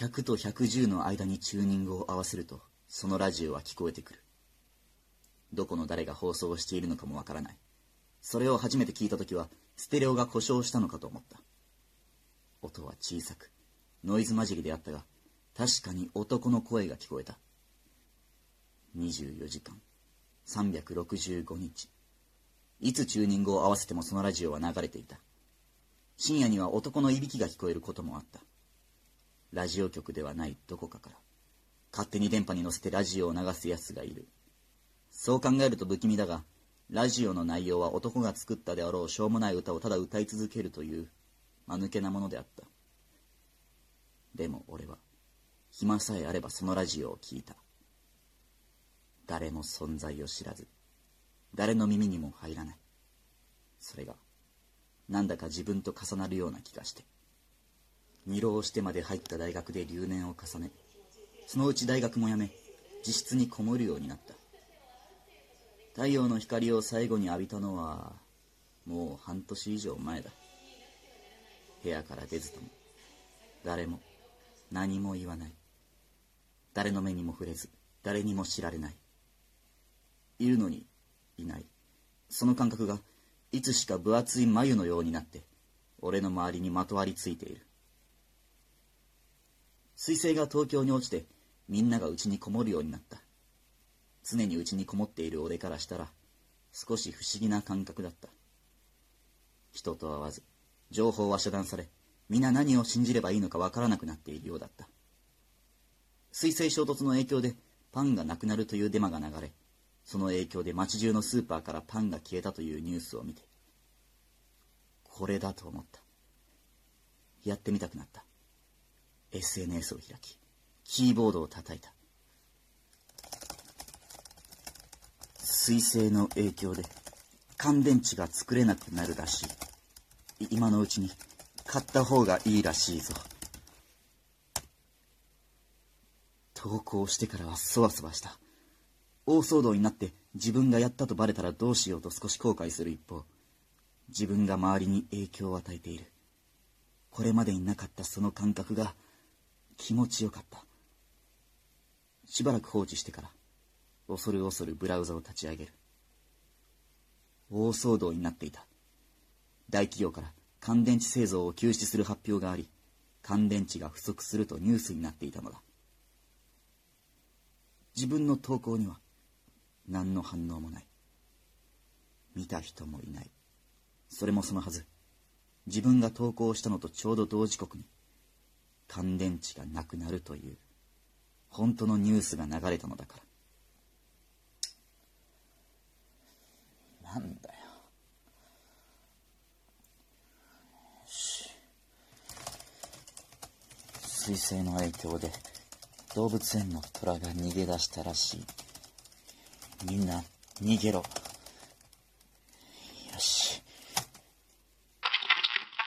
100と110の間にチューニングを合わせるとそのラジオは聞こえてくる。どこの誰が放送をしているのかもわからない。それを初めて聞いた時はステレオが故障したのかと思った。音は小さくノイズ混じりであったが確かに男の声が聞こえた。24時間。365日。いつチューニングを合わせてもそのラジオは流れていた。深夜には男のいびきが聞こえることもあった。ラジオ局ではないどこかから勝手に電波に乗せてラジオを流す奴がいる。そう考えると不気味だがラジオの内容は男が作ったであろうしょうもない歌をただ歌い続けるという間抜けなものであった。でも俺は暇さえあればそのラジオを聞いた。誰も存在を知らず誰の耳にも入らない。それがなんだか自分と重なるような気がして。二浪してまで入った大学で留年を重ねそのうち大学も辞め自室にこもるようになった。太陽の光を最後に浴びたのはもう半年以上前だ。部屋から出ずとも誰も何も言わない。誰の目にも触れず誰にも知られない。いるのにいない。その感覚がいつしか分厚い眉のようになって俺の周りにまとわりついている。彗星が東京に落ちてみんながうちにこもるようになった。常にうちにこもっている俺からしたら少し不思議な感覚だった。人と会わず情報は遮断され皆何を信じればいいのかわからなくなっているようだった。水星衝突の影響でパンがなくなるというデマが流れその影響で街中のスーパーからパンが消えたというニュースを見てこれだと思った。やってみたくなった。SNS を開きキーボードを叩いた。彗星の影響で乾電池が作れなくなるらしい今のうちに買った方がいいらしいぞ。投稿してからはそわそわした。大騒動になって自分がやったとバレたらどうしようと少し後悔する一方自分が周りに影響を与えている。これまでになかったその感覚が気持ちよかった。しばらく放置してから恐る恐るブラウザを立ち上げる。大騒動になっていた。大企業から乾電池製造を休止する発表があり乾電池が不足するとニュースになっていたのだ。自分の投稿には何の反応もない。見た人もいない。それもそのはず。自分が投稿したのとちょうど同時刻に乾電池がなくなるという本当のニュースが流れたのだから。なんだよ。し。彗星の影響で動物園の虎が逃げ出したらしい。みんな逃げろよし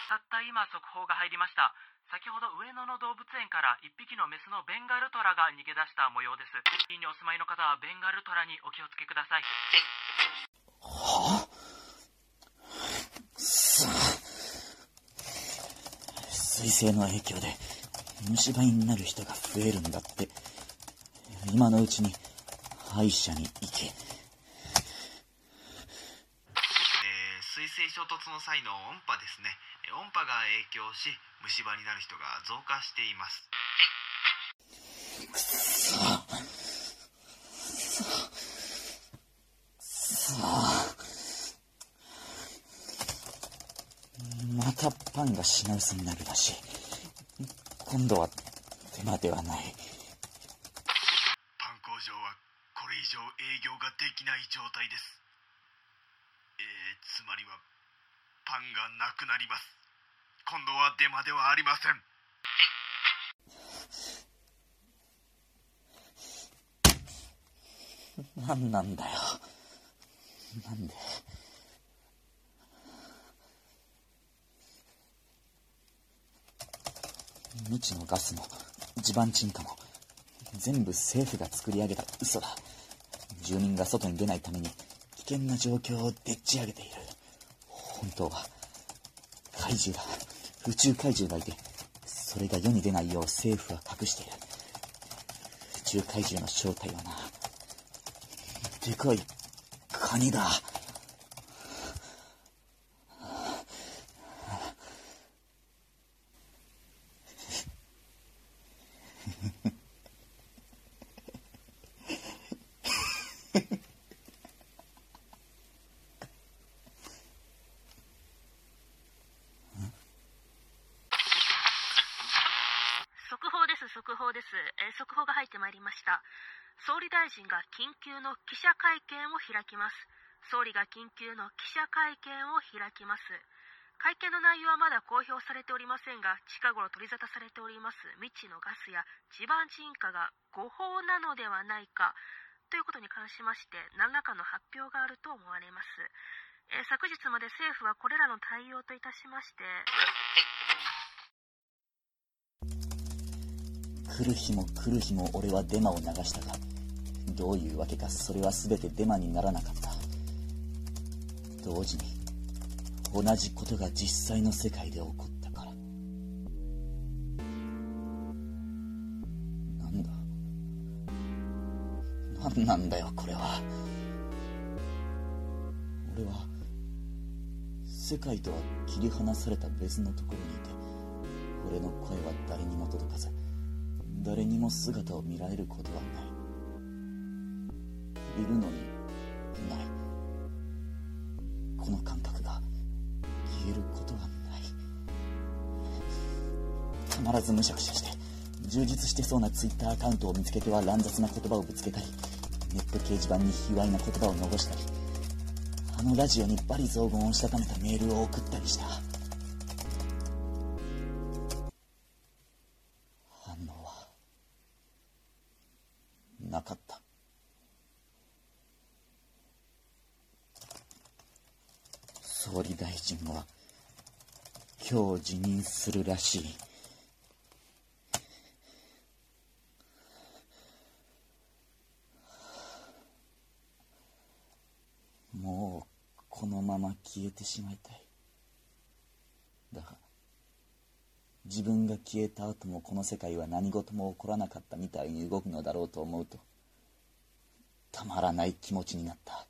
たった今速報が入りました先ほど上野の動物園から1匹のメスのベンガルトラが逃げ出した模様です。付近にお住まいの方はベンガルトラにお気をつけください。はあ？さあ彗星の影響で虫歯になる人が増えるんだって。今のうちに歯医者に行け。えー、水星衝突の際の音波ですね。えー音波が影響し虫歯になる人が増加していますさあさあまたパンが品薄になるらしい。今度は手間ではない。パン工場はこれ以上営業ができない状態です。えー、つまりはパンがなくなります。今度はデマではありません。何なんだよ。なんで？未知のガスも地盤沈下も全部政府が作り上げた嘘だ。住民が外に出ないために危険な状況をでっち上げている。本当は怪獣だ。宇宙怪獣がいてそれが世に出ないよう政府は隠している。宇宙怪獣の正体はなでかいカニだ速報です、速です。えー速報が入ってまいりました。総理大臣が緊急の記者会見を開きます。総理が緊急の記者会見を開きます。会見の内容はまだ公表されておりませんが、近頃取り沙汰されております未知のガスや地盤沈下が誤報なのではないかということに関しまして、何らかの発表があると思われます。えー昨日まで政府はこれらの対応といたしまして、来る日も来る日も俺はデマを流したがどういうわけかそれは全てデマにならなかった。同時に同じことが実際の世界で起こったから。なんだ？何なんだよこれは。俺は世界とは切り離された別のところにいて俺の声は誰にも届かず。誰にも姿を見られることはない。いるのにいない。この感覚が消えることはない。たまらずむしゃくしゃして充実してそうなツイッターアカウントを見つけては乱雑な言葉をぶつけたりネット掲示板に卑猥な言葉を残したりあのラジオに罵詈雑言をしたためたメールを送ったりした。総理大臣は今日辞任するらしい。もうこのまま消えてしまいたい。だが自分が消えた後もこの世界は何事も起こらなかったみたいに動くのだろうと思うとたまらない気持ちになった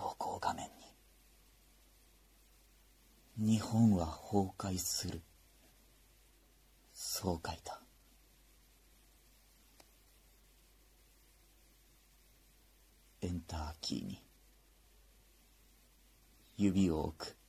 投稿画面に日本は崩壊する。そう書いた。エンターキーに。指を置く。